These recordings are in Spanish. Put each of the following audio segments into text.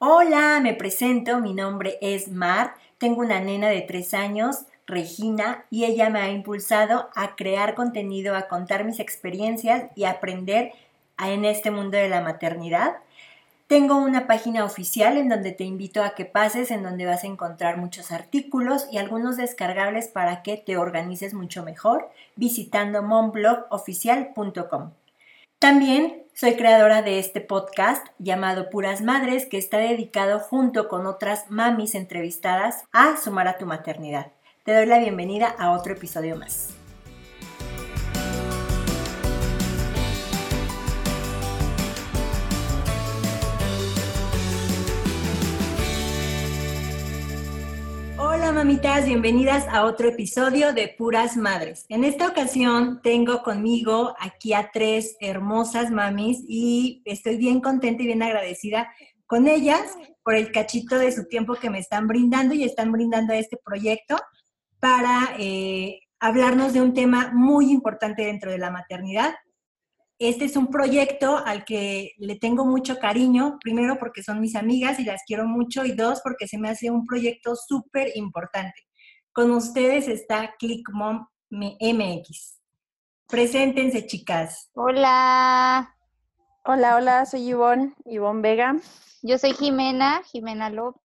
Hola, me presento, mi nombre es Mar, tengo una nena de tres años, Regina, y ella me ha impulsado a crear contenido, a contar mis experiencias y aprender en este mundo de la maternidad. Tengo una página oficial en donde te invito a que pases, en donde vas a encontrar muchos artículos y algunos descargables para que te organices mucho mejor visitando momblogoficial.com. También soy creadora de este podcast llamado Puras Madres que está dedicado junto con otras mamis entrevistadas a sumar a tu maternidad. Te doy la bienvenida a otro episodio más. Hola mamitas, bienvenidas a otro episodio de Puras Madres. En esta ocasión tengo conmigo aquí a tres hermosas mamis y estoy bien contenta y bien agradecida con ellas por el cachito de su tiempo que me están brindando y están brindando a este proyecto para eh, hablarnos de un tema muy importante dentro de la maternidad este es un proyecto al que le tengo mucho cariño, primero porque son mis amigas y las quiero mucho y dos porque se me hace un proyecto súper importante. Con ustedes está ClickMom MX. Preséntense, chicas. Hola. Hola, hola, soy Ivonne, Ivonne Vega. Yo soy Jimena, Jimena López.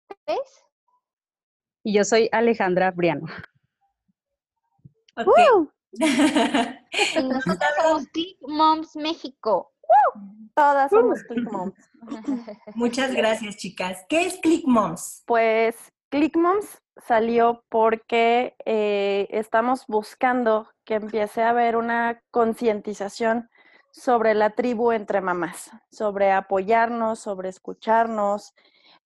Y yo soy Alejandra Briano. Okay. nosotros somos Click Moms México. Todas somos Click Moms. Muchas gracias, chicas. ¿Qué es Click Moms? Pues Click Moms salió porque eh, estamos buscando que empiece a haber una concientización sobre la tribu entre mamás, sobre apoyarnos, sobre escucharnos.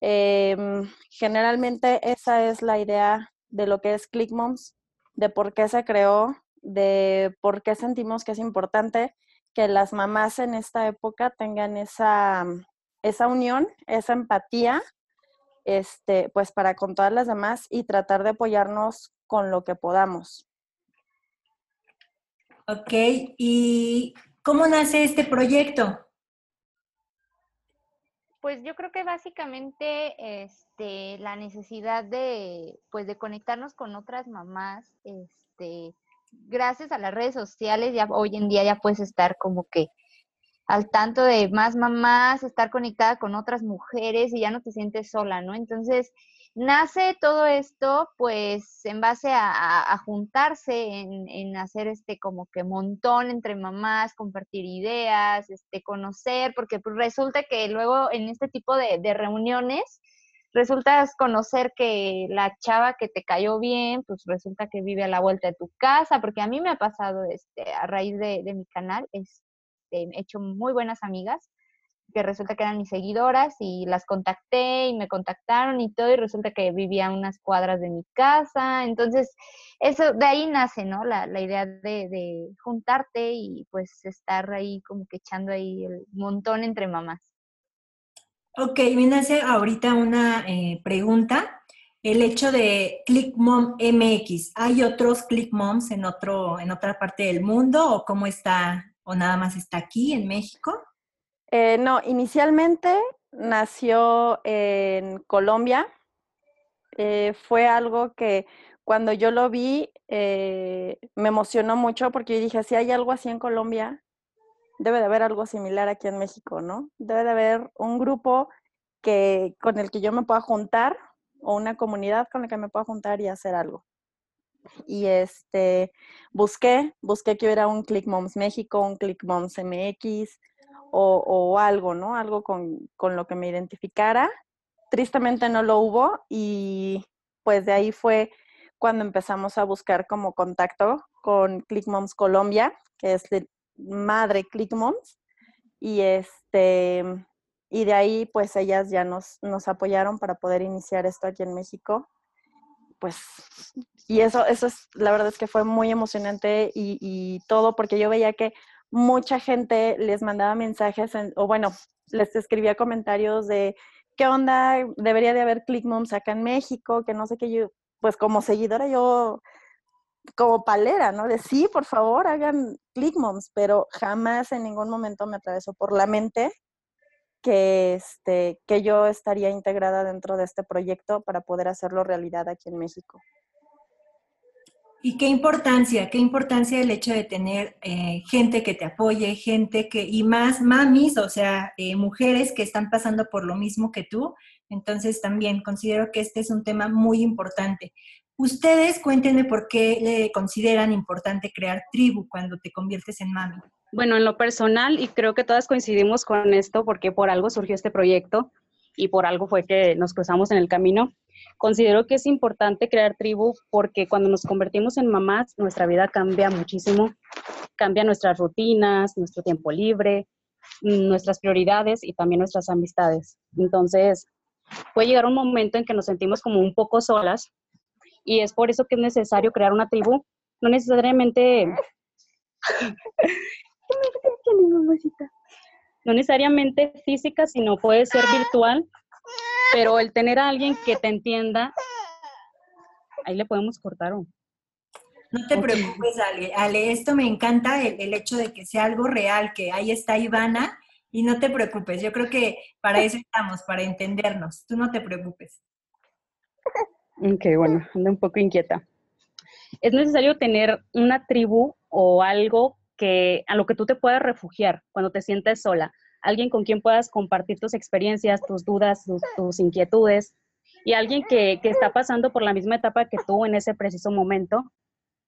Em, generalmente esa es la idea de lo que es Click Moms, de por qué se creó de por qué sentimos que es importante que las mamás en esta época tengan esa, esa unión, esa empatía, este, pues para con todas las demás y tratar de apoyarnos con lo que podamos. Ok, ¿y cómo nace este proyecto? Pues yo creo que básicamente este, la necesidad de, pues de conectarnos con otras mamás, este, gracias a las redes sociales, ya hoy en día ya puedes estar como que al tanto de más mamás, estar conectada con otras mujeres y ya no te sientes sola, ¿no? Entonces, nace todo esto, pues, en base a, juntarse, en, hacer este como que montón entre mamás, compartir ideas, este, conocer, porque pues, resulta que luego en este tipo de, de reuniones, resultas conocer que la chava que te cayó bien, pues resulta que vive a la vuelta de tu casa, porque a mí me ha pasado este, a raíz de, mi canal, este, he hecho muy buenas amigas que resulta que eran mis seguidoras y las contacté y me contactaron y todo y resulta que vivía unas cuadras de mi casa. Entonces, eso de ahí nace, ¿no? La, la idea de, de, juntarte y pues estar ahí como que echando ahí el montón entre mamás. Ok, me nace ahorita una eh, pregunta. El hecho de ClickMom MX, ¿hay otros ClickMoms en, otro, en otra parte del mundo o cómo está, o nada más está aquí en México? Eh, no, inicialmente nació en Colombia. Eh, fue algo que cuando yo lo vi me emocionó mucho porque yo dije, si hay algo así en Colombia, debe de haber algo similar aquí en México, ¿no? Debe de haber un grupo que, con el que yo me pueda juntar o una comunidad con la que me pueda juntar y hacer algo. Y este, busqué, busqué que hubiera un Click Moms México, un Click Moms MX o, o algo, ¿no? Algo con, con lo que me identificara. Tristemente no lo hubo y pues de ahí fue cuando empezamos a buscar como contacto con Click Moms Colombia, que es madre Click Moms. Y este, y de ahí pues ellas ya nos, nos apoyaron para poder iniciar esto aquí en México. Pues, y eso, eso es, la verdad es que fue muy emocionante y, todo porque yo veía que mucha gente les mandaba mensajes, o bueno, les escribía comentarios de qué onda, debería de haber Click Moms acá en México, que no sé qué yo, pues como seguidora yo como palera, ¿no? De sí, por favor, hagan click moms, pero jamás en ningún momento me atravesó por la mente que, este, que yo estaría integrada dentro de este proyecto para poder hacerlo realidad aquí en México. Y qué importancia, qué importancia el hecho de tener eh, gente que te apoye, gente que, y más mamis, o sea, eh, mujeres que están pasando por lo mismo que tú. Entonces también considero que este es un tema muy importante. Ustedes cuéntenme por qué le consideran importante crear tribu cuando te conviertes en mami. Bueno, en lo personal, y creo que todas coincidimos con esto porque por algo surgió este proyecto y por algo fue que nos cruzamos en el camino. Considero que es importante crear tribu porque cuando nos convertimos en mamás, nuestra vida cambia muchísimo, cambia nuestras rutinas, nuestro tiempo libre, nuestras prioridades y también nuestras amistades. Entonces, puede llegar un momento en que nos sentimos como un poco solas y es por eso que es necesario crear una tribu, no necesariamente... no necesariamente física, sino puede ser virtual pero el tener a alguien que te entienda, ahí le podemos cortar. ¿o? No te preocupes, Ale. Ale, esto me encanta, el, hecho de que sea algo real, que ahí está Ivana, y no te preocupes. Yo creo que para eso estamos, para entendernos. Tú no te preocupes. Ok, bueno, ando un poco inquieta. Es necesario tener una tribu o algo que a lo que tú te puedas refugiar cuando te sientes sola alguien con quien puedas compartir tus experiencias, tus dudas, tus, inquietudes, y alguien que, que, está pasando por la misma etapa que tú en ese preciso momento.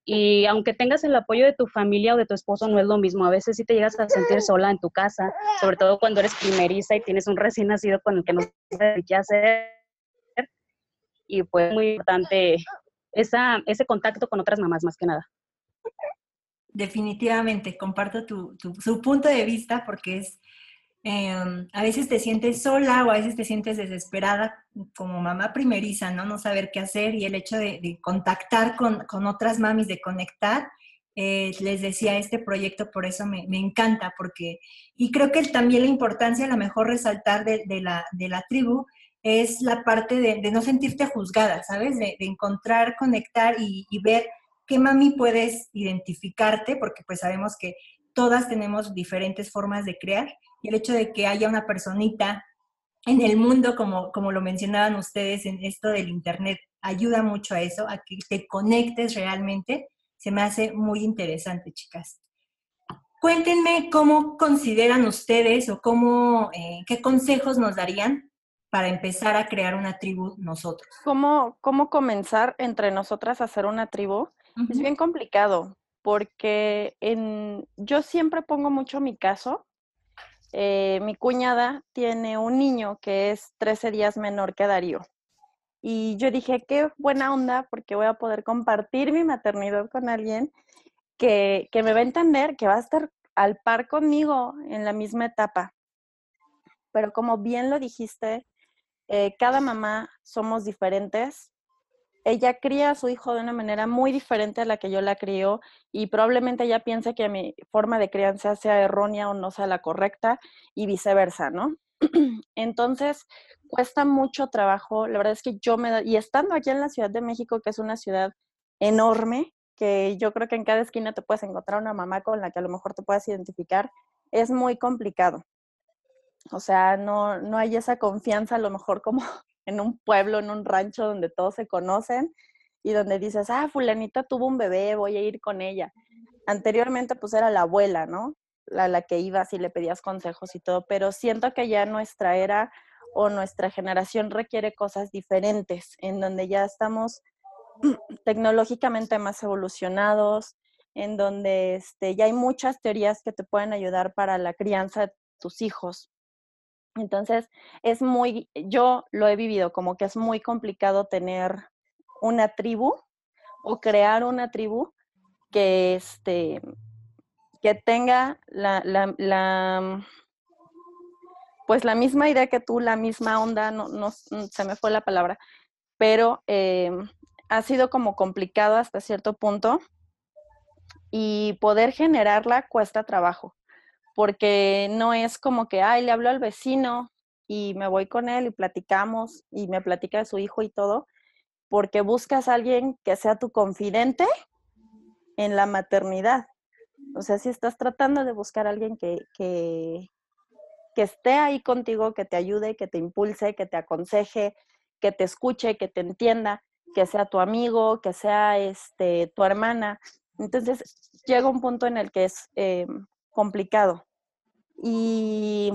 Y aunque tengas el apoyo de tu familia o de tu esposo, no es lo mismo. A veces sí te llegas a sentir sola en tu casa, sobre todo cuando eres primeriza y tienes un recién nacido con el que no sabes qué hacer. Y pues muy importante esa, ese contacto con otras mamás más que nada. Definitivamente, comparto tu, tu, su punto de vista porque es, Em, a veces te sientes sola o a veces te sientes desesperada como mamá primeriza, ¿no? No saber qué hacer y el hecho de, contactar con, otras mamis, de conectar, eh, les decía, este proyecto por eso me, encanta, porque, y creo que también la importancia, a lo mejor resaltar de, la, de la tribu, es la parte de, no sentirte juzgada, ¿sabes? De, encontrar, conectar y, ver qué mami puedes identificarte, porque pues sabemos que todas tenemos diferentes formas de crear y el hecho de que haya una personita en el mundo, como, como lo mencionaban ustedes en esto del Internet, ayuda mucho a eso, a que te conectes realmente. Se me hace muy interesante, chicas. Cuéntenme cómo consideran ustedes o cómo, eh, qué consejos nos darían para empezar a crear una tribu nosotros. ¿Cómo, cómo comenzar entre nosotras a hacer una tribu? Es bien complicado porque en, yo siempre pongo mucho mi caso eh, mi cuñada tiene un niño que es 13 días menor que Darío. Y yo dije, qué buena onda, porque voy a poder compartir mi maternidad con alguien que, me va a entender, que va a estar al par conmigo en la misma etapa. Pero como bien lo dijiste, eh, cada mamá somos diferentes ella cría a su hijo de una manera muy diferente a la que yo la crío y probablemente ella piense que mi forma de crianza sea errónea o no sea la correcta y viceversa, ¿no? Entonces, cuesta mucho trabajo. La verdad es que yo me... Y estando aquí en la Ciudad de México, que es una ciudad enorme, que yo creo que en cada esquina te puedes encontrar una mamá con la que a lo mejor te puedas identificar, es muy complicado. O sea, no, no hay esa confianza a lo mejor como en un pueblo, en un rancho donde todos se conocen y donde dices, ah, fulanita tuvo un bebé, voy a ir con ella. Anteriormente pues era la abuela, ¿no? La, la que ibas y le pedías consejos y todo, pero siento que ya nuestra era o nuestra generación requiere cosas diferentes, en donde ya estamos tecnológicamente más evolucionados, en donde este, ya hay muchas teorías que te pueden ayudar para la crianza de tus hijos. Entonces, es muy, yo lo he vivido como que es muy complicado tener una tribu o crear una tribu que, este, que tenga la, la, la, pues la misma idea que tú, la misma onda, no, no se me fue la palabra, pero eh, ha sido como complicado hasta cierto punto y poder generarla cuesta trabajo porque no es como que, ay, le hablo al vecino y me voy con él y platicamos y me platica de su hijo y todo, porque buscas a alguien que sea tu confidente en la maternidad. O sea, si estás tratando de buscar a alguien que, que, que esté ahí contigo, que te ayude, que te impulse, que te aconseje, que te escuche, que te entienda, que sea tu amigo, que sea este, tu hermana. Entonces llega un punto en el que es eh, complicado. Y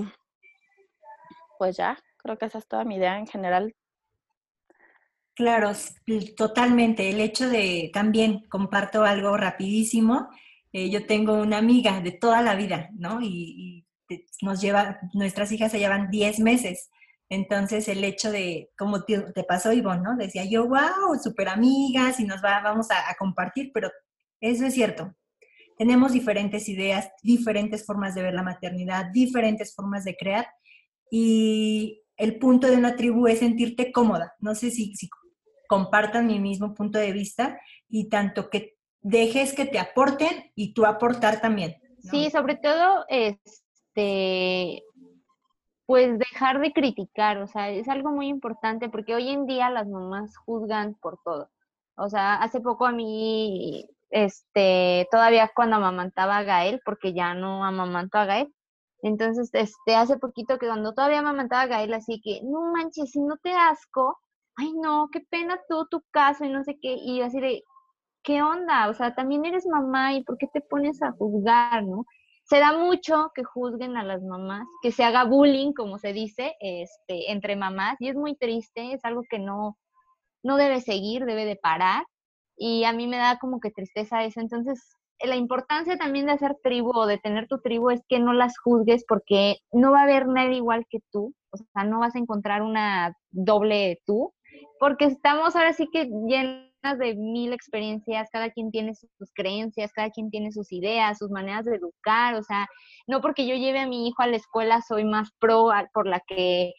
pues ya, creo que esa es toda mi idea en general. Claro, totalmente. El hecho de también comparto algo rapidísimo. Eh, yo tengo una amiga de toda la vida, ¿no? Y, nos lleva, nuestras hijas se llevan 10 meses. Entonces, el hecho de, como te, pasó, Ivonne, ¿no? Decía yo, wow, súper amigas y nos va, vamos a compartir, pero eso es cierto. Tenemos diferentes ideas, diferentes formas de ver la maternidad, diferentes formas de crear y el punto de una tribu es sentirte cómoda. No sé si, si compartan mi mismo punto de vista y tanto que dejes que te aporten y tú aportar también. Sí, sobre todo, este, pues dejar de criticar, o sea, es algo muy importante porque hoy en día las mamás juzgan por todo. O sea, hace poco a mí, este, todavía cuando amamantaba a Gael, porque ya no amamanto a Gael, entonces, este, hace poquito que cuando todavía amamantaba a Gael, así que, no manches, si no te asco, ay no, qué pena tú, tu caso y no sé qué, y así de, ¿qué onda? O sea, también eres mamá y ¿por qué te pones a juzgar, no? Se da mucho que juzguen a las mamás, que se haga bullying, como se dice, este, entre mamás, y es muy triste, es algo que no, no debe seguir, debe de parar, y a mí me da como que tristeza eso, entonces la importancia también de hacer tribu o de tener tu tribu es que no las juzgues porque no va a haber nadie igual que tú, o sea, no vas a encontrar una doble tú, porque estamos ahora sí que llenas de mil experiencias, cada quien tiene sus creencias, cada quien tiene sus ideas, sus maneras de educar, o sea, no porque yo lleve a mi hijo a la escuela soy más pro por la que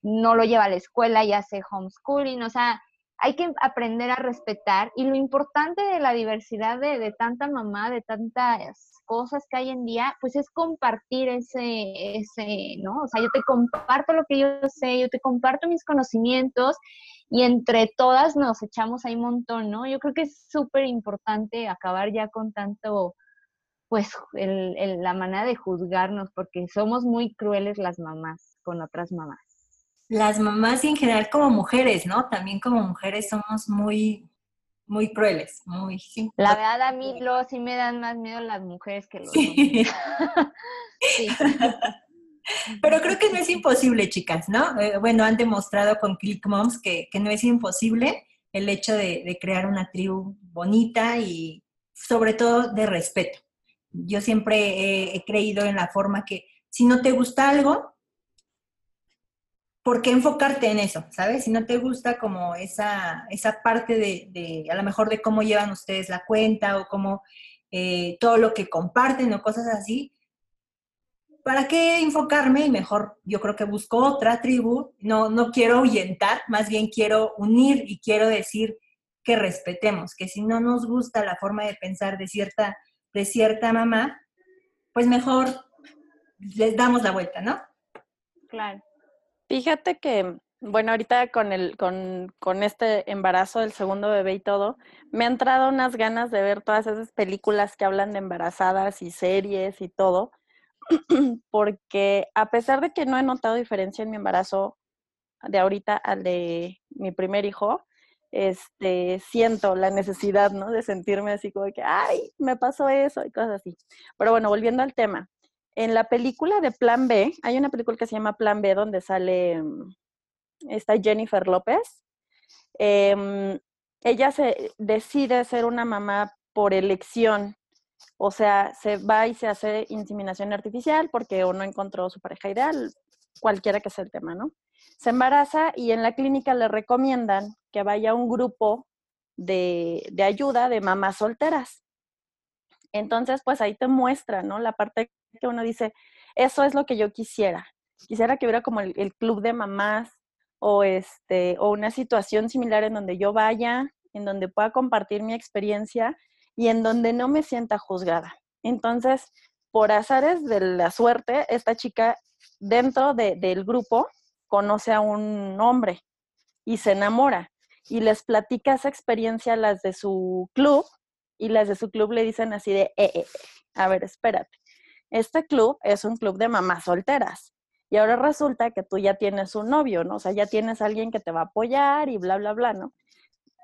no lo lleva a la escuela y hace homeschooling, o sea, hay que aprender a respetar y lo importante de la diversidad de, tanta mamá, de tantas cosas que hay en día, pues es compartir ese, ese, ¿no? O sea, yo te comparto lo que yo sé, yo te comparto mis conocimientos y entre todas nos echamos ahí un montón, ¿no? Yo creo que es súper importante acabar ya con tanto, pues, el, el, la manera de juzgarnos, porque somos muy crueles las mamás con otras mamás. Las mamás y en general como mujeres, ¿no? También como mujeres somos muy, muy crueles, muy... Sí. La verdad a mí lo, sí me dan más miedo las mujeres que los sí. Pero creo que no es imposible, chicas, ¿no? Eh, bueno, han demostrado con Click Moms que, que no es imposible el hecho de, de, crear una tribu bonita y sobre todo de respeto. Yo siempre he, he creído en la forma que si no te gusta algo, ¿por qué enfocarte en eso? ¿Sabes? Si no te gusta como esa, esa parte de, de, a lo mejor de cómo llevan ustedes la cuenta o cómo eh, todo lo que comparten o cosas así, ¿para qué enfocarme? Y mejor yo creo que busco otra tribu. No, no quiero ahuyentar, más bien quiero unir y quiero decir que respetemos, que si no nos gusta la forma de pensar de cierta, de cierta mamá, pues mejor les damos la vuelta, ¿no? Claro. Fíjate que, bueno, ahorita con, el, con, con este embarazo del segundo bebé y todo, me han entrado unas ganas de ver todas esas películas que hablan de embarazadas y series y todo, porque a pesar de que no he notado diferencia en mi embarazo de ahorita al de mi primer hijo, este, siento la necesidad, ¿no? De sentirme así como que, ay, me pasó eso y cosas así. Pero bueno, volviendo al tema. En la película de Plan B, hay una película que se llama Plan B donde sale mm, esta Jennifer López. Eh, ella se decide ser una mamá por elección o sea, se va y se hace inseminación artificial porque o no encontró su pareja ideal, cualquiera que sea el tema, ¿no? Se embaraza y en la clínica le recomiendan que vaya a un grupo de, de ayuda de mamás solteras. Entonces, pues ahí te muestra, ¿no? La parte que uno dice, eso es lo que yo quisiera. Quisiera que hubiera como el, club de mamás o, este, o una situación similar en donde yo vaya, en donde pueda compartir mi experiencia y en donde no me sienta juzgada. Entonces, por azares de la suerte, esta chica dentro de, del grupo conoce a un hombre y se enamora y les platica esa experiencia a las de su club y las de su club le dicen así de, eh, eh, a ver, espérate, este club es un club de mamás solteras y ahora resulta que tú ya tienes un novio, ¿no? O sea, ya tienes alguien que te va a apoyar y bla, bla, bla, ¿no?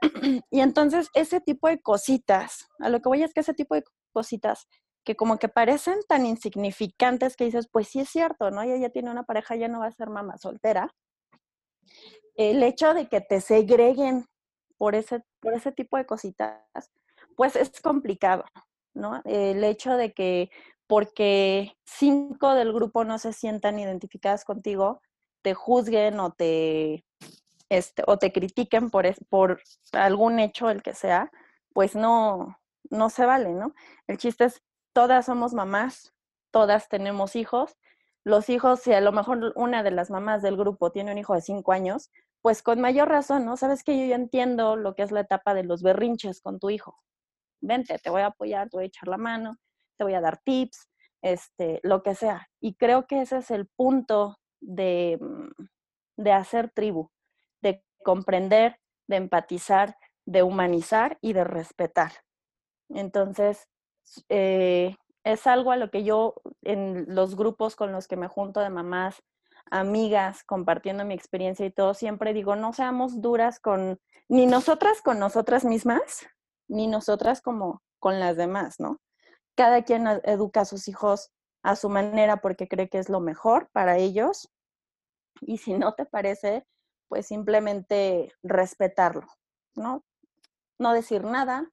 y entonces ese tipo de cositas, a lo que voy es que ese tipo de cositas que como que parecen tan insignificantes que dices, pues sí es cierto, ¿no? Ella ya tiene una pareja, ya no va a ser mamá soltera. El hecho de que te segreguen por ese, por ese tipo de cositas, pues es complicado, ¿no? El hecho de que porque cinco del grupo no se sientan identificadas contigo, te juzguen o te, este, o te critiquen por, por algún hecho, el que sea, pues no, no se vale, ¿no? El chiste es, todas somos mamás, todas tenemos hijos. Los hijos, si a lo mejor una de las mamás del grupo tiene un hijo de cinco años, pues con mayor razón, ¿no? Sabes que yo ya entiendo lo que es la etapa de los berrinches con tu hijo. Vente, te voy a apoyar, te voy a echar la mano, te voy a dar tips, este, lo que sea. Y creo que ese es el punto de, mm, de hacer tribu, de comprender, de empatizar, de humanizar y de respetar. Entonces, eh, es algo a lo que yo en los grupos con los que me junto de mamás, amigas, compartiendo mi experiencia y todo, siempre digo, no seamos duras con, ni nosotras con nosotras mismas, ni nosotras como con las demás, ¿no? Cada quien educa a sus hijos a su manera porque cree que es lo mejor para ellos. Y si no te parece, pues simplemente respetarlo, ¿no? No decir nada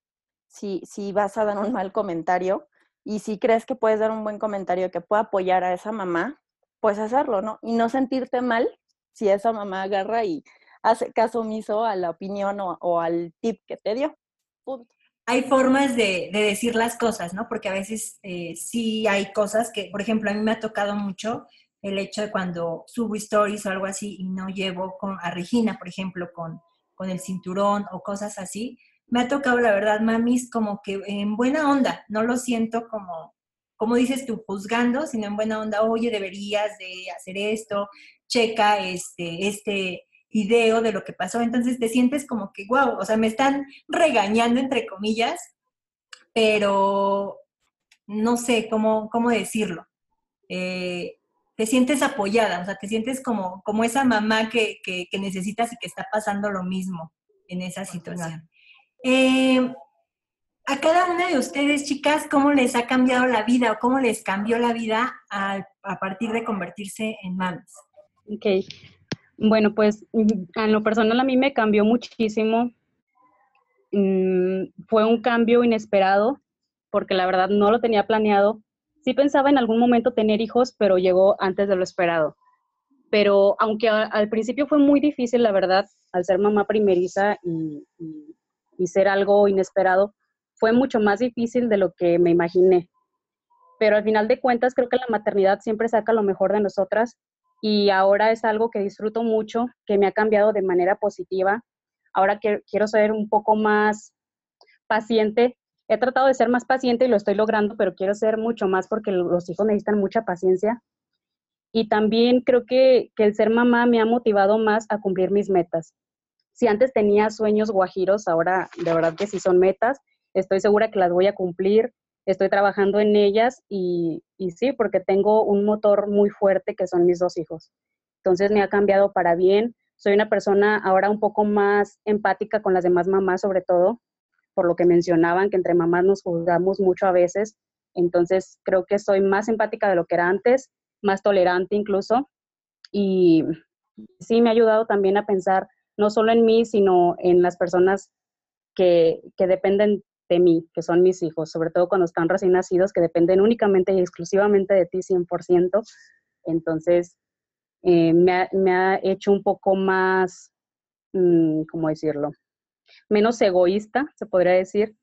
si, si vas a dar un mal comentario y si crees que puedes dar un buen comentario que pueda apoyar a esa mamá, pues hacerlo, ¿no? Y no sentirte mal si esa mamá agarra y hace caso omiso a la opinión o, o al tip que te dio. Punto hay formas de, decir las cosas, ¿no? Porque a veces eh, sí hay cosas que, por ejemplo, a mí me ha tocado mucho el hecho de cuando subo stories o algo así y no llevo con, a Regina, por ejemplo, con, con el cinturón o cosas así, me ha tocado, la verdad, mamis, como que en buena onda, no lo siento como, como dices tú, juzgando, sino en buena onda, oye, deberías de hacer esto, checa este, este, video de lo que pasó, entonces te sientes como que, wow, o sea, me están regañando entre comillas, pero no sé cómo, cómo decirlo. Eh, te sientes apoyada, o sea, te sientes como, como esa mamá que, que, necesitas y que está pasando lo mismo en esa situación. Eh, a cada una de ustedes, chicas, ¿cómo les ha cambiado la vida o cómo les cambió la vida a, a partir de convertirse en mamis? Ok, bueno, pues en lo personal a mí me cambió muchísimo. Mm, fue un cambio inesperado porque la verdad no lo tenía planeado. Sí pensaba en algún momento tener hijos, pero llegó antes de lo esperado. Pero aunque al principio fue muy difícil, la verdad, al ser mamá primeriza y ser algo inesperado, fue mucho más difícil de lo que me imaginé. Pero al final de cuentas, creo que la maternidad siempre saca lo mejor de nosotras y ahora es algo que disfruto mucho, que me ha cambiado de manera positiva. Ahora que quiero ser un poco más paciente. He tratado de ser más paciente y lo estoy logrando, pero quiero ser mucho más porque los hijos necesitan mucha paciencia. Y también creo que, que el ser mamá me ha motivado más a cumplir mis metas. Si antes tenía sueños guajiros, ahora de verdad que sí son metas. Estoy segura que las voy a cumplir estoy trabajando en ellas y, sí, porque tengo un motor muy fuerte que son mis dos hijos. Entonces me ha cambiado para bien. Soy una persona ahora un poco más empática con las demás mamás, sobre todo, por lo que mencionaban, que entre mamás nos juzgamos mucho a veces. Entonces creo que soy más empática de lo que era antes, más tolerante incluso. Y sí me ha ayudado también a pensar no solo en mí, sino en las personas que, que dependen de mí, que son mis hijos, sobre todo cuando están recién nacidos, que dependen únicamente y exclusivamente de ti 100%. Entonces, eh, me, ha, me, ha, hecho un poco más, mm, ¿cómo decirlo? Menos egoísta, se podría decir.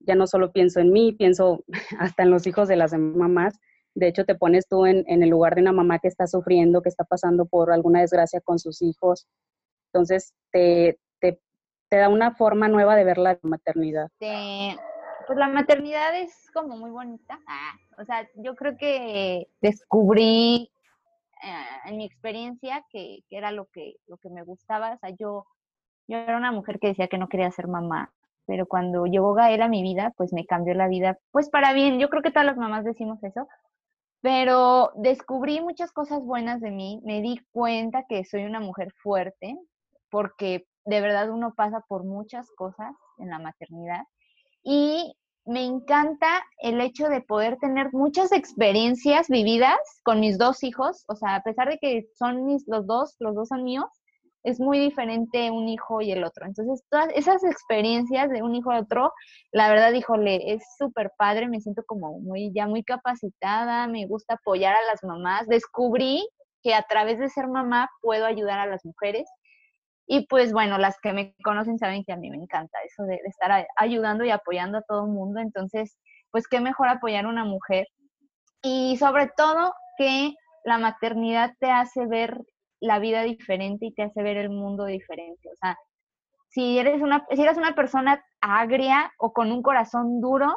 Ya no solo pienso en mí, pienso hasta en los hijos de las mamás. De hecho, te pones tú en, en el lugar de una mamá que está sufriendo, que está pasando por alguna desgracia con sus hijos. Entonces, te, te da una forma nueva de ver la maternidad. pues la maternidad es como muy bonita. Ah, o sea, yo creo que descubrí eh, en mi experiencia que, era lo que, lo que me gustaba. O sea, yo, yo era una mujer que decía que no quería ser mamá, pero cuando llegó Gael a mi vida, pues me cambió la vida, pues para bien. Yo creo que todas las mamás decimos eso, pero descubrí muchas cosas buenas de mí, me di cuenta que soy una mujer fuerte, porque de verdad uno pasa por muchas cosas en la maternidad y me encanta el hecho de poder tener muchas experiencias vividas con mis dos hijos, o sea, a pesar de que son mis, los dos, los dos son míos, es muy diferente un hijo y el otro. Entonces, todas esas experiencias de un hijo y otro, la verdad, híjole, es súper padre, me siento como muy, ya muy capacitada, me gusta apoyar a las mamás. Descubrí que a través de ser mamá puedo ayudar a las mujeres. Y pues bueno, las que me conocen saben que a mí me encanta eso de, estar ayudando y apoyando a todo el mundo. Entonces, pues qué mejor apoyar a una mujer. Y sobre todo que la maternidad te hace ver la vida diferente y te hace ver el mundo diferente. O sea, si eres una, si eres una persona agria o con un corazón duro,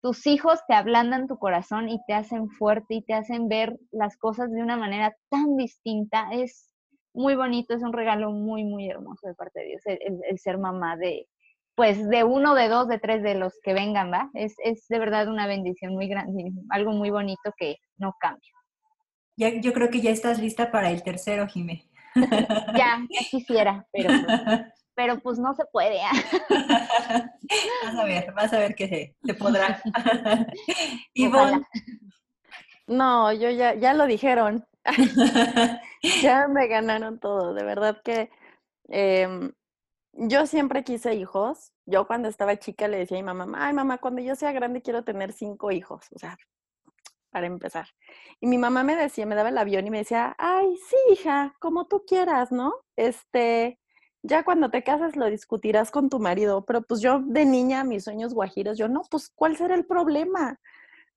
tus hijos te ablandan tu corazón y te hacen fuerte y te hacen ver las cosas de una manera tan distinta. Es muy bonito, es un regalo muy, muy hermoso de parte de Dios, el, ser mamá de, pues, de uno, de dos, de tres de los que vengan, ¿va? Es, es de verdad una bendición muy grande, algo muy bonito que no cambia. Ya, yo creo que ya estás lista para el tercero, Jimé. Ya, ya quisiera, pero, pues, pero pues no se puede. ¿ah? Vas a ver, vas a ver que se, se podrá. Ivonne. No, yo ya, ya lo dijeron. ya me ganaron todo. De verdad que em, yo siempre quise hijos. Yo cuando estaba chica le decía a mi mamá, ay mamá, cuando yo sea grande quiero tener cinco hijos. O sea, para empezar. Y mi mamá me decía, me daba el avión y me decía, ay, sí, hija, como tú quieras, ¿no? Este, ya cuando te casas lo discutirás con tu marido, pero pues yo de niña, mis sueños guajiros, yo no, pues ¿cuál será el problema?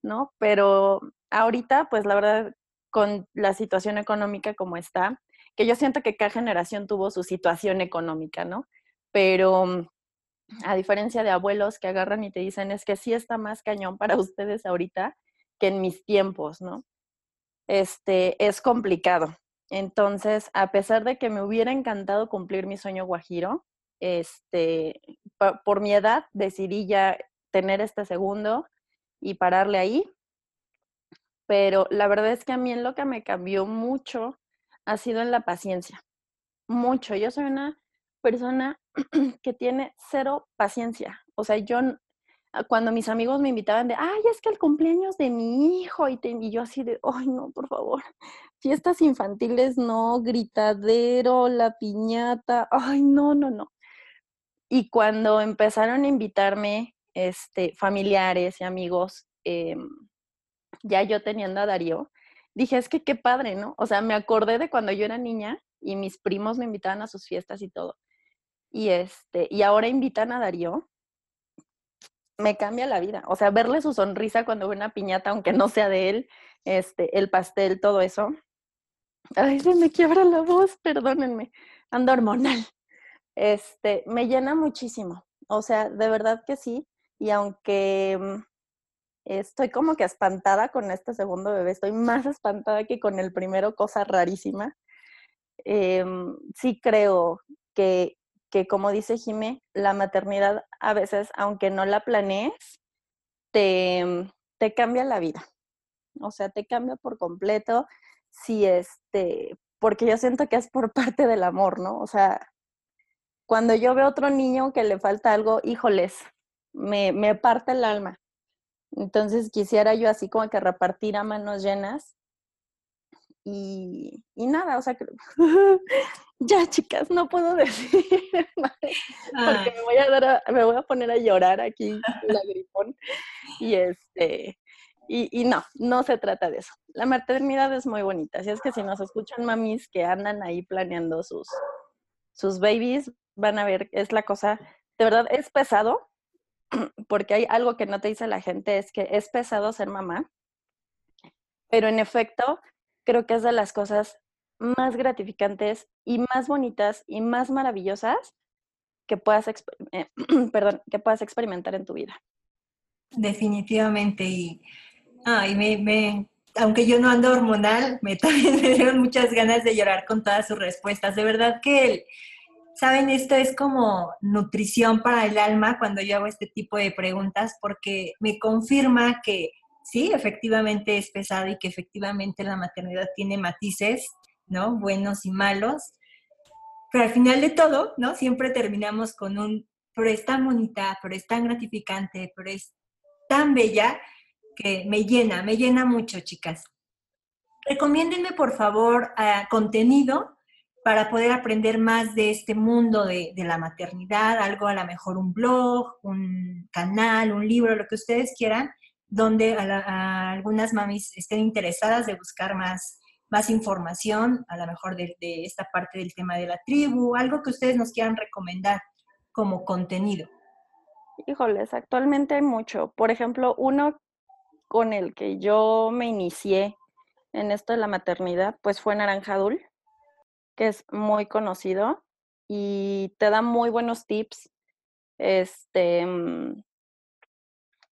¿No? Pero ahorita, pues la verdad, con la situación económica como está, que yo siento que cada generación tuvo su situación económica, ¿no? Pero a diferencia de abuelos que agarran y te dicen, es que sí está más cañón para ustedes ahorita, que en mis tiempos, ¿no? Este, es complicado. Entonces, a pesar de que me hubiera encantado cumplir mi sueño guajiro, este, por mi edad decidí ya tener este segundo y pararle ahí. Pero la verdad es que a mí lo que me cambió mucho ha sido en la paciencia. Mucho. Yo soy una persona que tiene cero paciencia. O sea, yo Ah, cuando mis amigos me invitaban de, ay, es que el cumpleaños de mi hijo, y, te, y yo así de, ay, no, por favor, fiestas infantiles no, gritadero, la piñata, ay, no, no, no. Y cuando empezaron a invitarme este, familiares y amigos, em, ya yo teniendo a Darío, dije, es que qué padre, ¿no? O sea, me acordé de cuando yo era niña y mis primos me invitaban a sus fiestas y todo. Y, este, y ahora invitan a Darío me cambia la vida. O sea, verle su sonrisa cuando ve una piñata, aunque no sea de él, este, el pastel, todo eso. Ay, se me quiebra la voz, perdónenme. Ando hormonal. Este, me llena muchísimo. O sea, de verdad que sí. Y aunque mm, estoy como que espantada con este segundo bebé, estoy más espantada que con el primero, cosa rarísima. Em, sí creo que que como dice Jime, la maternidad a veces, aunque no la planees, te, te cambia la vida. O sea, te cambia por completo. Si este, porque yo siento que es por parte del amor, ¿no? O sea, cuando yo veo otro niño que le falta algo, híjoles, me, me parte el alma. Entonces quisiera yo así como que repartir a manos llenas y, nada, o sea, ya chicas, no puedo decir porque me voy a dar me voy a poner a llorar aquí la gripón y este y, y, no, no se trata de eso. La maternidad es muy bonita, así es que si nos escuchan mamis que andan ahí planeando sus sus babies, van a ver, es la cosa, de verdad es pesado, porque hay algo que no te dice la gente, es que es pesado ser mamá, pero en efecto creo que es de las cosas más gratificantes y más bonitas y más maravillosas que puedas, eh, que puedas experimentar en tu vida. Definitivamente. Y, me, aunque yo no ando hormonal, me también dieron muchas ganas de llorar con todas sus respuestas. De verdad que, saben, esto es como nutrición para el alma cuando yo hago este tipo de preguntas porque me confirma que sí, efectivamente es pesado y que efectivamente la maternidad tiene matices, ¿no? Buenos y malos. Pero al final de todo, ¿no? Siempre terminamos con un, pero es tan bonita, pero es tan gratificante, pero es tan bella que me llena, me llena mucho, chicas. Recomiéndenme, por favor, contenido para poder aprender más de este mundo de, la maternidad, algo a lo mejor un blog, un canal, un libro, lo que ustedes quieran, donde a, algunas mamis estén interesadas de buscar más, más información, a lo mejor de, de, esta parte del tema de la tribu, algo que ustedes nos quieran recomendar como contenido. Híjoles, actualmente hay mucho. Por ejemplo, uno con el que yo me inicié en esto de la maternidad, pues fue Naranja Dul, que es muy conocido y te da muy buenos tips. Este mm,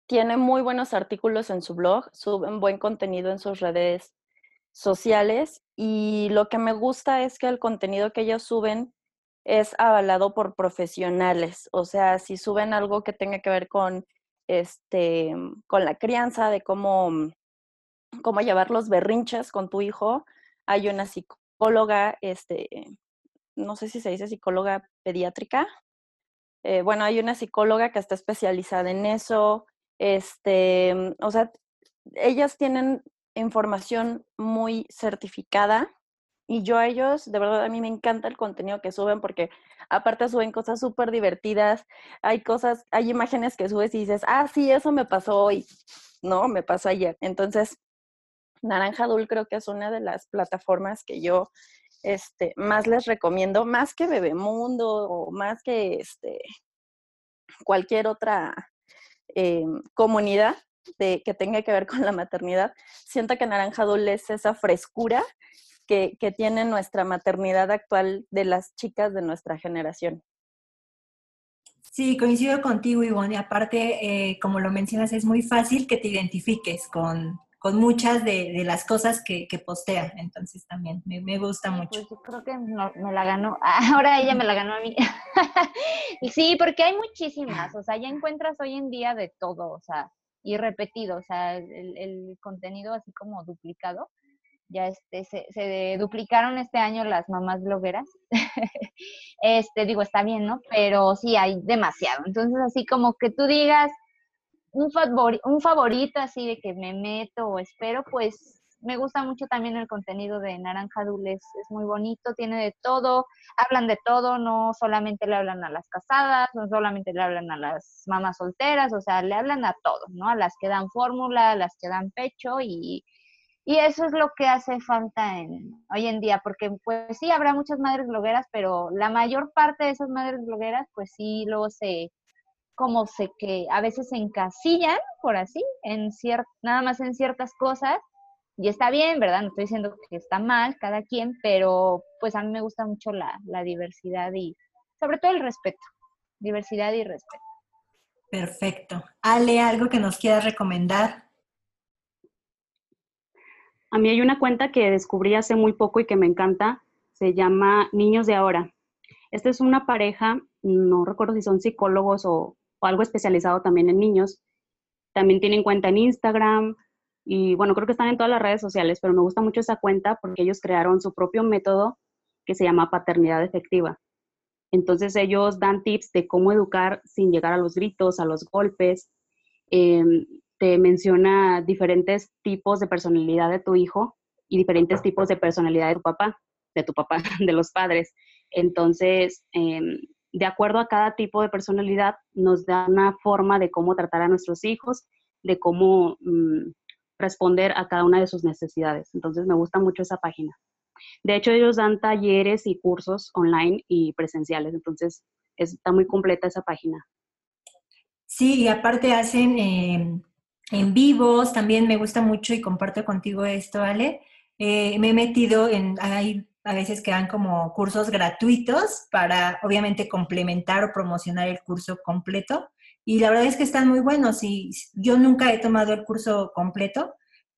tiene muy buenos artículos en su blog, suben buen contenido en sus redes sociales y lo que me gusta es que el contenido que ellos suben es avalado por profesionales, o sea, si suben algo que tenga que ver con este con la crianza de cómo cómo llevar los berrinches con tu hijo, hay una psicóloga este no sé si se dice psicóloga pediátrica. Eh, bueno, hay una psicóloga que está especializada en eso. Este, o sea, ellas tienen información muy certificada y yo a ellos, de verdad, a mí me encanta el contenido que suben porque aparte suben cosas súper divertidas, hay cosas, hay imágenes que subes y dices, ah, sí, eso me pasó hoy, no, me pasó ayer. Entonces, Naranja Dul creo que es una de las plataformas que yo este, más les recomiendo, más que Bebemundo o más que este, cualquier otra eh, comunidad de, que tenga que ver con la maternidad. Siento que Naranja Dul es esa frescura que, tiene nuestra maternidad actual de las chicas de nuestra generación. Sí, coincido contigo, Ivonne. Y aparte, eh, como lo mencionas, es muy fácil que te identifiques con, con muchas de, las cosas que, que, postea. Entonces también me, me gusta mucho. Pues yo creo que me la ganó. Ahora ella me la ganó a mí. sí, porque hay muchísimas. O sea, ya encuentras hoy en día de todo. O sea, y repetido. O sea, el, el contenido así como duplicado ya este, se, se, duplicaron este año las mamás blogueras. este, digo, está bien, ¿no? Pero sí hay demasiado. Entonces, así como que tú digas un, un favorito así de que me meto o espero, pues me gusta mucho también el contenido de Naranja Dules, es muy bonito, tiene de todo, hablan de todo, no solamente le hablan a las casadas, no solamente le hablan a las mamás solteras, o sea, le hablan a todos, ¿no? A las que dan fórmula, a las que dan pecho y, y eso es lo que hace falta en, hoy en día, porque pues sí, habrá muchas madres blogueras, pero la mayor parte de esas madres blogueras, pues sí, luego se, como se que a veces se encasillan, por así, en cier nada más en ciertas cosas, y está bien, ¿verdad? No estoy diciendo que está mal cada quien, pero pues a mí me gusta mucho la, la diversidad y sobre todo el respeto, diversidad y respeto. Perfecto. Ale, ¿algo que nos quieras recomendar? A mí hay una cuenta que descubrí hace muy poco y que me encanta, se llama Niños de Ahora. Esta es una pareja, no recuerdo si son psicólogos o, algo especializado también en niños. También tienen cuenta en Instagram y bueno, creo que están en todas las redes sociales, pero me gusta mucho esa cuenta porque ellos crearon su propio método que se llama paternidad efectiva. Entonces ellos dan tips de cómo educar sin llegar a los gritos, a los golpes. Em, te menciona diferentes tipos de personalidad de tu hijo y diferentes tipos de personalidad de tu papá, de tu papá, de los padres. Entonces, em, de acuerdo a cada tipo de personalidad, nos da una forma de cómo tratar a nuestros hijos, de cómo mm, responder a cada una de sus necesidades. Entonces, me gusta mucho esa página. De hecho, ellos dan talleres y cursos online y presenciales. Entonces, está muy completa esa página. Sí, y aparte hacen em, en vivos, también me gusta mucho y comparto contigo esto, Ale. Eh, me he metido en, a veces que dan como cursos gratuitos para obviamente complementar o promocionar el curso completo. Y la verdad es que están muy buenos y yo nunca he tomado el curso completo,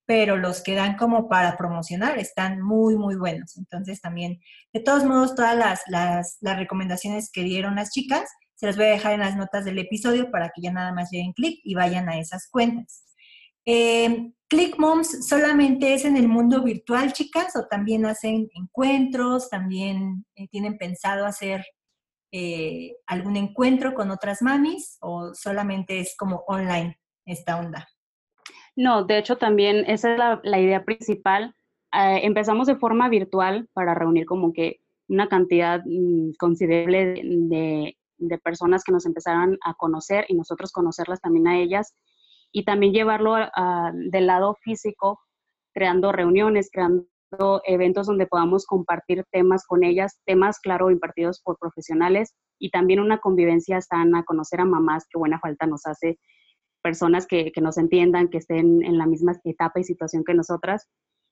pero los que dan como para promocionar están muy, muy buenos. Entonces también, de todos modos, todas las, las, las recomendaciones que dieron las chicas, se las voy a dejar en las notas del episodio para que ya nada más lleguen clic y vayan a esas cuentas. Eh, Click Moms solamente es en el mundo virtual, chicas, o también hacen encuentros, también eh, tienen pensado hacer eh, algún encuentro con otras mamis, o solamente es como online esta onda. No, de hecho también esa es la, idea principal. Empezamos de forma virtual para reunir como que una cantidad mm, considerable de, de personas que nos empezaran a conocer y nosotros conocerlas también a ellas y también llevarlo del lado físico, creando reuniones, creando eventos donde podamos compartir temas con ellas, temas, claro, impartidos por profesionales y también una convivencia sana, conocer a mamás, que buena falta nos hace, personas que, nos entiendan, que estén en la misma etapa y situación que nosotras.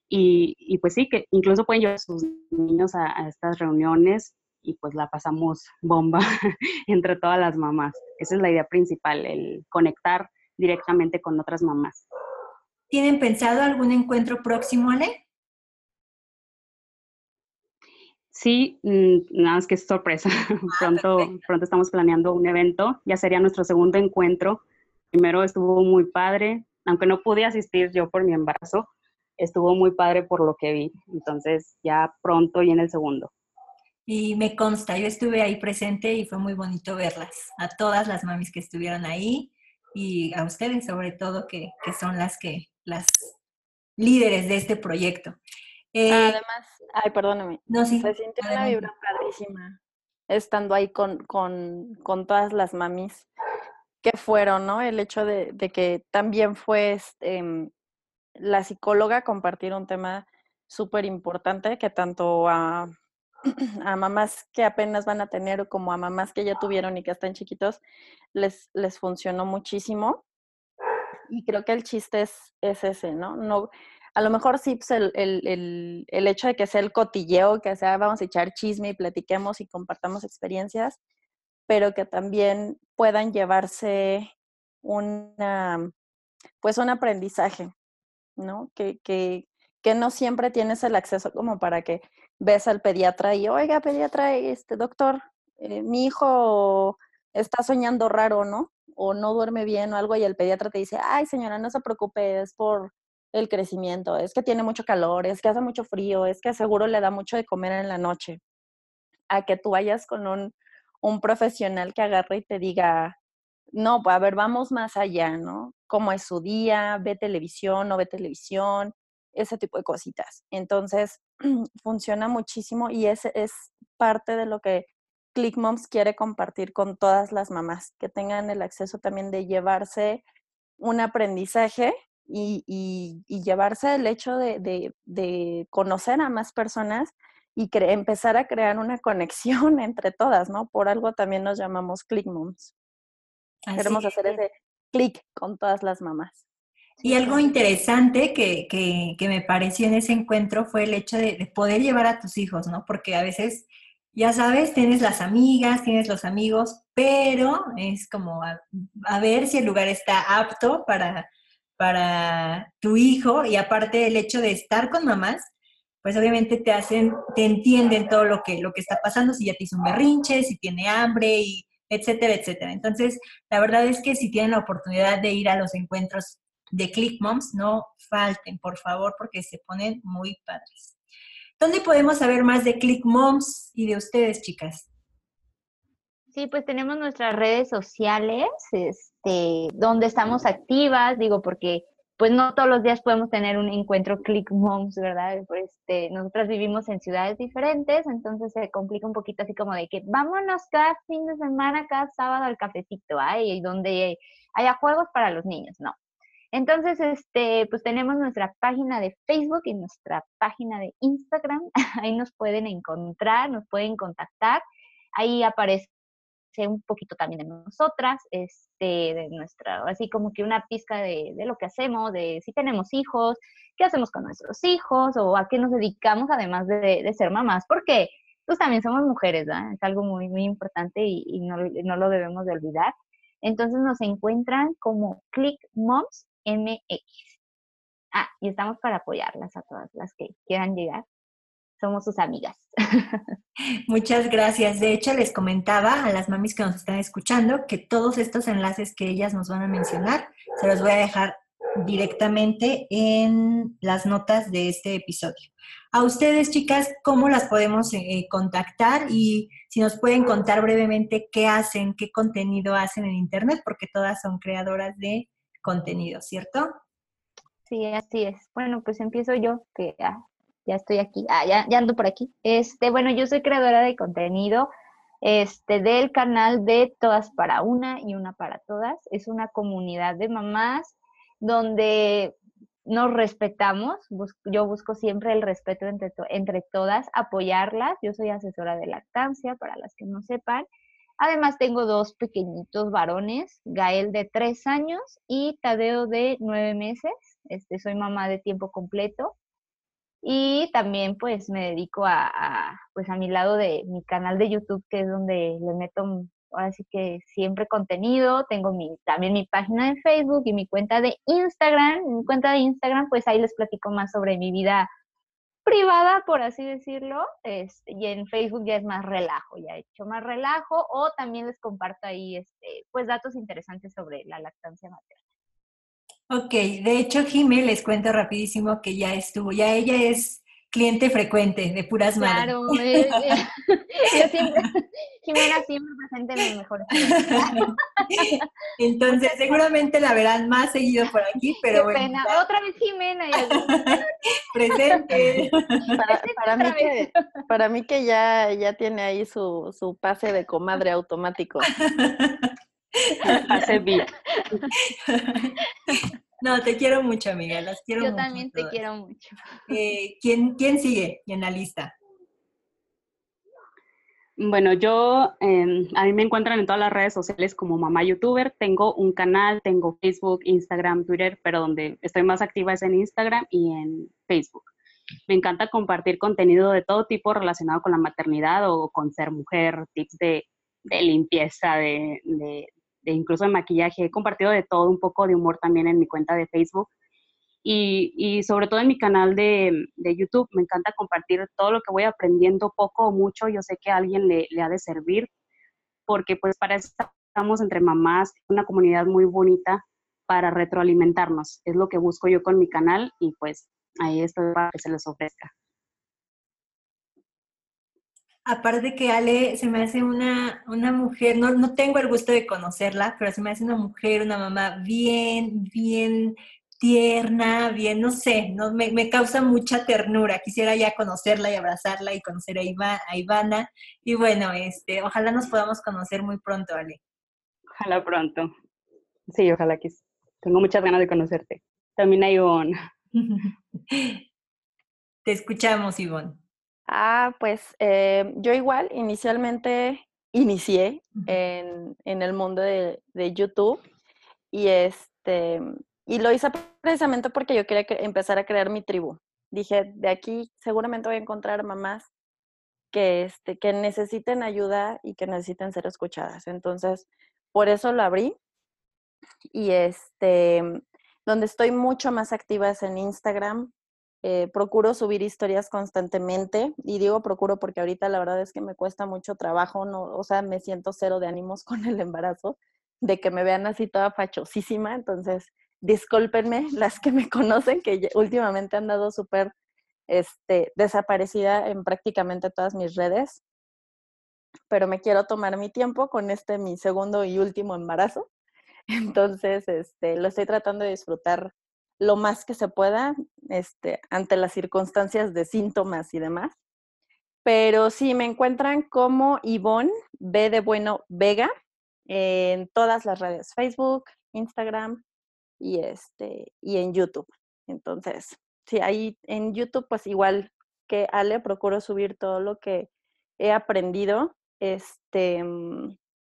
Y, pues sí, que incluso pueden llevar a sus niños a estas reuniones y pues la pasamos bomba entre todas las mamás. Esa es la idea principal, el conectar directamente con otras mamás. ¿Tienen pensado algún encuentro próximo, Ale? Sí, mm, nada más que es sorpresa. Ah, pronto, pronto estamos planeando un evento. Ya sería nuestro segundo encuentro. Primero estuvo muy padre, aunque no pude asistir yo por mi embarazo, estuvo muy padre por lo que vi. Entonces, ya pronto y en el segundo. Y me consta, yo estuve ahí presente y fue muy bonito verlas, a todas las mamis que estuvieron ahí y a ustedes sobre todo que, son las que las líderes de este proyecto. Eh, Además, ay, perdóname. No, sí. Se sintió una vibra padrísima estando ahí con, con, con, todas las mamis que fueron, ¿no? El hecho de, de que también fue este, em, la psicóloga compartir un tema súper importante que tanto a a mamás que apenas van a tener como a mamás que ya tuvieron y que están chiquitos, les, les funcionó muchísimo. Y creo que el chiste es, es ese, ¿no? no a lo mejor sí, pues el, el, el, hecho de que sea el cotilleo, que sea vamos a echar chisme y platiquemos y compartamos experiencias, pero que también puedan llevarse una, pues un aprendizaje, ¿no? Que, que, que no siempre tienes el acceso como para que ves al pediatra y, oiga, pediatra, este doctor, eh, mi hijo está soñando raro, ¿no? O no duerme bien o algo y el pediatra te dice, ay señora, no se preocupe, es por el crecimiento, es que tiene mucho calor, es que hace mucho frío, es que seguro le da mucho de comer en la noche. A que tú vayas con un, un profesional que agarre y te diga, no, pues a ver, vamos más allá, ¿no? ¿Cómo es su día? ¿Ve televisión? ¿No ve televisión? Ese tipo de cositas. Entonces, funciona muchísimo y ese es parte de lo que ClickMoms quiere compartir con todas las mamás, que tengan el acceso también de llevarse un aprendizaje y, llevarse el hecho de, conocer a más personas y empezar a crear una conexión entre todas, ¿no? Por algo también nos llamamos ClickMoms. Queremos hacer ese click con todas las mamás. Y algo interesante que, que, me pareció en ese encuentro fue el hecho de, poder llevar a tus hijos, ¿no? Porque a veces, ya sabes, tienes las amigas, tienes los amigos, pero es como a, ver si el lugar está apto para, para tu hijo y aparte el hecho de estar con mamás, pues obviamente te hacen, te entienden todo lo que, lo que está pasando, si ya te hizo un berrinche, si tiene hambre etcétera, etcétera. Entonces, la verdad es que si tienen la oportunidad de ir a los encuentros de Click Moms, no falten, por favor, porque se ponen muy padres. ¿Dónde podemos saber más de Click Moms y de ustedes, chicas? Sí, pues tenemos nuestras redes sociales, este, donde estamos activas, digo, porque pues no todos los días podemos tener un encuentro Click Moms, ¿verdad? Este, nosotras vivimos en ciudades diferentes, entonces se complica un poquito así como de que vámonos cada fin de semana, cada sábado al cafecito, ¿ay? donde haya juegos para los niños, no. Entonces, este, pues tenemos nuestra página de Facebook y nuestra página de Instagram. Ahí nos pueden encontrar, nos pueden contactar. Ahí aparece un poquito también de nosotras, este, de nuestra, así como que una pizca de, lo que hacemos, de si tenemos hijos, qué hacemos con nuestros hijos o a qué nos dedicamos además de, ser mamás, porque pues también somos mujeres, ¿verdad? Es algo muy, muy importante y, no, no, lo debemos de olvidar. Entonces nos encuentran como Click Moms MX. Ah, y estamos para apoyarlas a todas las que quieran llegar. Somos sus amigas. Muchas gracias. De hecho, les comentaba a las mamis que nos están escuchando que todos estos enlaces que ellas nos van a mencionar, se los voy a dejar directamente en las notas de este episodio. A ustedes, chicas, ¿cómo las podemos eh, contactar? Y si nos pueden contar brevemente qué hacen, qué contenido hacen en Internet, porque todas son creadoras de contenido, ¿cierto? Sí, así es. Bueno, pues empiezo yo, que ya, ya estoy aquí, ah, ya, ya ando por aquí. Este, bueno, yo soy creadora de contenido este, del canal de Todas para Una y Una para Todas. Es una comunidad de mamás donde nos respetamos, yo busco siempre el respeto entre, entre todas, apoyarlas, yo soy asesora de lactancia, para las que no sepan. Además tengo dos pequeñitos varones, Gael de tres años y Tadeo de nueve meses. Este, soy mamá de tiempo completo. Y también pues me dedico a, pues a mi lado de mi canal de YouTube, que es donde le meto ahora sí que siempre contenido, tengo mi, también mi página de Facebook y mi cuenta de Instagram. Mi cuenta de Instagram, pues ahí les platico más sobre mi vida privada, por así decirlo, este, y en Facebook ya es más relajo, ya he hecho más relajo, o también les comparto ahí, este, pues, datos interesantes sobre la lactancia materna. Ok, de hecho, Jimé, les cuento rapidísimo que ya estuvo, ya ella es cliente frecuente de puras madres. Claro, eh, yo siempre, Jimena siempre presente en los mejores. Entonces, seguramente la verán más seguido por aquí, pero Qué bueno. Pena. Otra vez Jimena. presente. Para, para, mí que, para mí que ya, ya tiene ahí su, su pase de comadre automático. Hace bien. No, te quiero mucho, amiga. Las quiero Yo mucho. también te todas. quiero mucho. Eh, ¿quién, ¿Quién sigue en la lista? Bueno, yo, eh, a mí me encuentran en todas las redes sociales como mamá youtuber. Tengo un canal, tengo Facebook, Instagram, Twitter, pero donde estoy más activa es en Instagram y en Facebook. Me encanta compartir contenido de todo tipo relacionado con la maternidad o con ser mujer, tips de, de limpieza, de, de, de incluso de maquillaje. He compartido de todo, un poco de humor también en mi cuenta de Facebook. Y, sobre todo en mi canal de, de, YouTube. Me encanta compartir todo lo que voy aprendiendo, poco o mucho. Yo sé que a alguien le, le ha de servir, porque pues para eso estamos entre mamás, una comunidad muy bonita para retroalimentarnos. Es lo que busco yo con mi canal y pues ahí estoy para que se les ofrezca. Aparte que Ale se me hace una, una mujer, no, no tengo el gusto de conocerla, pero se me hace una mujer, una mamá bien, bien tierna, bien, no sé, no, me, me, causa mucha ternura. Quisiera ya conocerla y abrazarla y conocer a, Iva, a Ivana. Y bueno, este, ojalá nos podamos conocer muy pronto, Ale. Ojalá pronto. Sí, ojalá que tengo muchas ganas de conocerte. También a Ivonne. Te escuchamos, Ivonne. Ah, pues eh, yo igual inicialmente inicié en, en el mundo de, de YouTube y este y lo hice precisamente porque yo quería empezar a crear mi tribu. Dije, de aquí seguramente voy a encontrar mamás que, este, que necesiten ayuda y que necesiten ser escuchadas. Entonces, por eso lo abrí. Y este, donde estoy mucho más activa es en Instagram. Eh, procuro subir historias constantemente. Y digo procuro porque ahorita la verdad es que me cuesta mucho trabajo. No, o sea, me siento cero de ánimos con el embarazo, de que me vean así toda fachosísima. Entonces, discúlpenme las que me conocen, que últimamente han dado súper este, desaparecida en prácticamente todas mis redes, pero me quiero tomar mi tiempo con este mi segundo y último embarazo. Entonces, este, lo estoy tratando de disfrutar lo más que se pueda este, ante las circunstancias de síntomas y demás. Pero sí, me encuentran como Ivonne B de Bueno Vega en todas las redes, Facebook, Instagram, y este y en YouTube. Entonces, sí, ahí en YouTube pues igual que Ale procuro subir todo lo que he aprendido este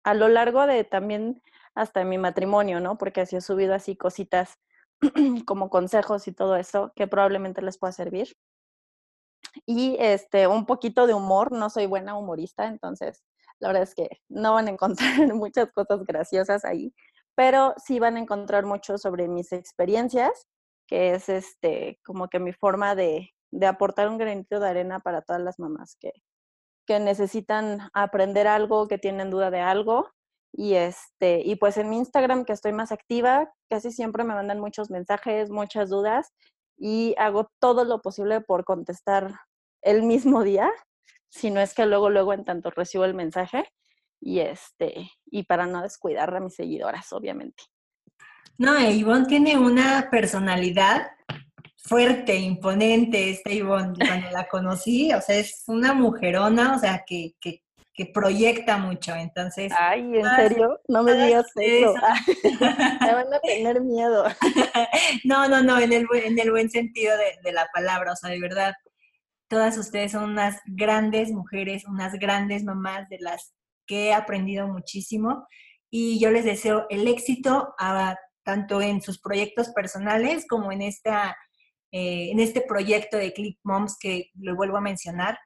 a lo largo de también hasta mi matrimonio, ¿no? Porque así he subido así cositas como consejos y todo eso que probablemente les pueda servir. Y este un poquito de humor, no soy buena humorista, entonces la verdad es que no van a encontrar muchas cosas graciosas ahí, pero sí van a encontrar mucho sobre mis experiencias, que es este, como que mi forma de, de aportar un granito de arena para todas las mamás que, que necesitan aprender algo, que tienen duda de algo Y, este, y pues en mi Instagram, que estoy más activa, casi siempre me mandan muchos mensajes, muchas dudas y hago todo lo posible por contestar el mismo día, si no es que luego, luego en tanto recibo el mensaje y, este, y para no descuidar a mis seguidoras, obviamente. No, Ivonne tiene una personalidad fuerte, imponente, esta Ivonne. Cuando la conocí, o sea, es una mujerona, o sea, que, que que proyecta mucho, entonces... Ay, ¿en serio? No me digas eso. me van a tener miedo. no, no, no, en el, en el buen sentido de, la palabra, o sea, de verdad, todas ustedes son unas grandes mujeres, unas grandes mamás de las que he aprendido muchísimo y yo les deseo el éxito tanto en sus proyectos personales como en, esta, eh, en este proyecto de Click Moms que lo vuelvo a mencionar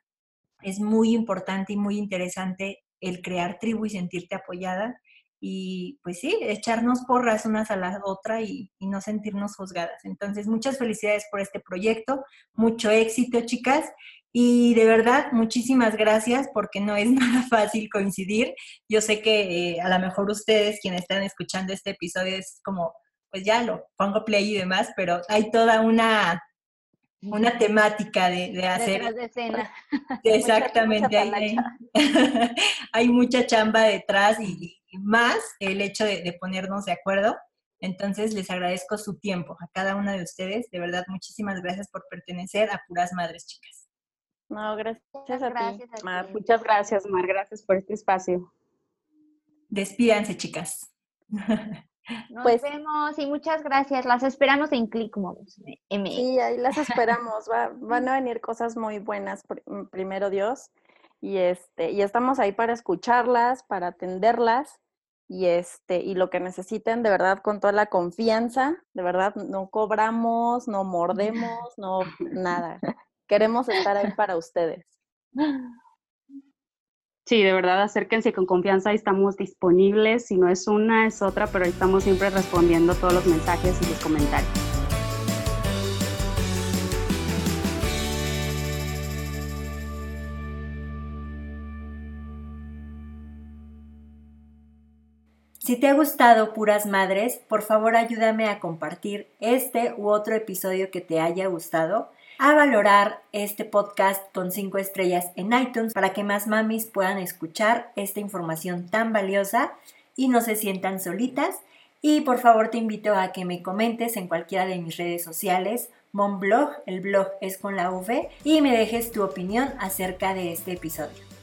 es muy importante y muy interesante el crear tribu y sentirte apoyada y pues sí, echarnos porras unas a la otra y, no sentirnos juzgadas. Entonces, muchas felicidades por este proyecto, mucho éxito chicas y de verdad muchísimas gracias porque no es nada fácil coincidir. Yo sé que eh, a lo mejor ustedes quienes están escuchando este episodio es como, pues ya lo pongo play y demás, pero hay toda una una temática de, hacer. de escena. Exactamente, hay, mucha chamba detrás y, más el hecho de, ponernos de acuerdo. Entonces les agradezco su tiempo a cada una de ustedes. De verdad, muchísimas gracias por pertenecer a Puras Madres, chicas. No, gracias, a, ti. Muchas gracias, Mar. Gracias por este espacio. Despídanse, chicas. Nos pues, vemos y muchas gracias. Las esperamos en Click Sí, ahí las esperamos. van a venir cosas muy buenas, mm, primero Dios. Y este, y estamos ahí para escucharlas, para atenderlas y este, y lo que necesiten, de verdad, con toda la confianza, de verdad, no cobramos, no mordemos, no nada. Queremos estar ahí para ustedes. Sí, de verdad, acérquense con confianza, estamos disponibles. Si no es una, es otra, pero estamos siempre respondiendo todos los mensajes y los comentarios. Si te ha gustado Puras Madres, por favor ayúdame a compartir este u otro episodio que te haya gustado a valorar este podcast con 5 estrellas en iTunes para que más mamis puedan escuchar esta información tan valiosa y no se sientan solitas. Y por favor te invito a que me comentes en cualquiera de mis redes sociales, Monblog, el blog es con la V, y me dejes tu opinión acerca de este episodio.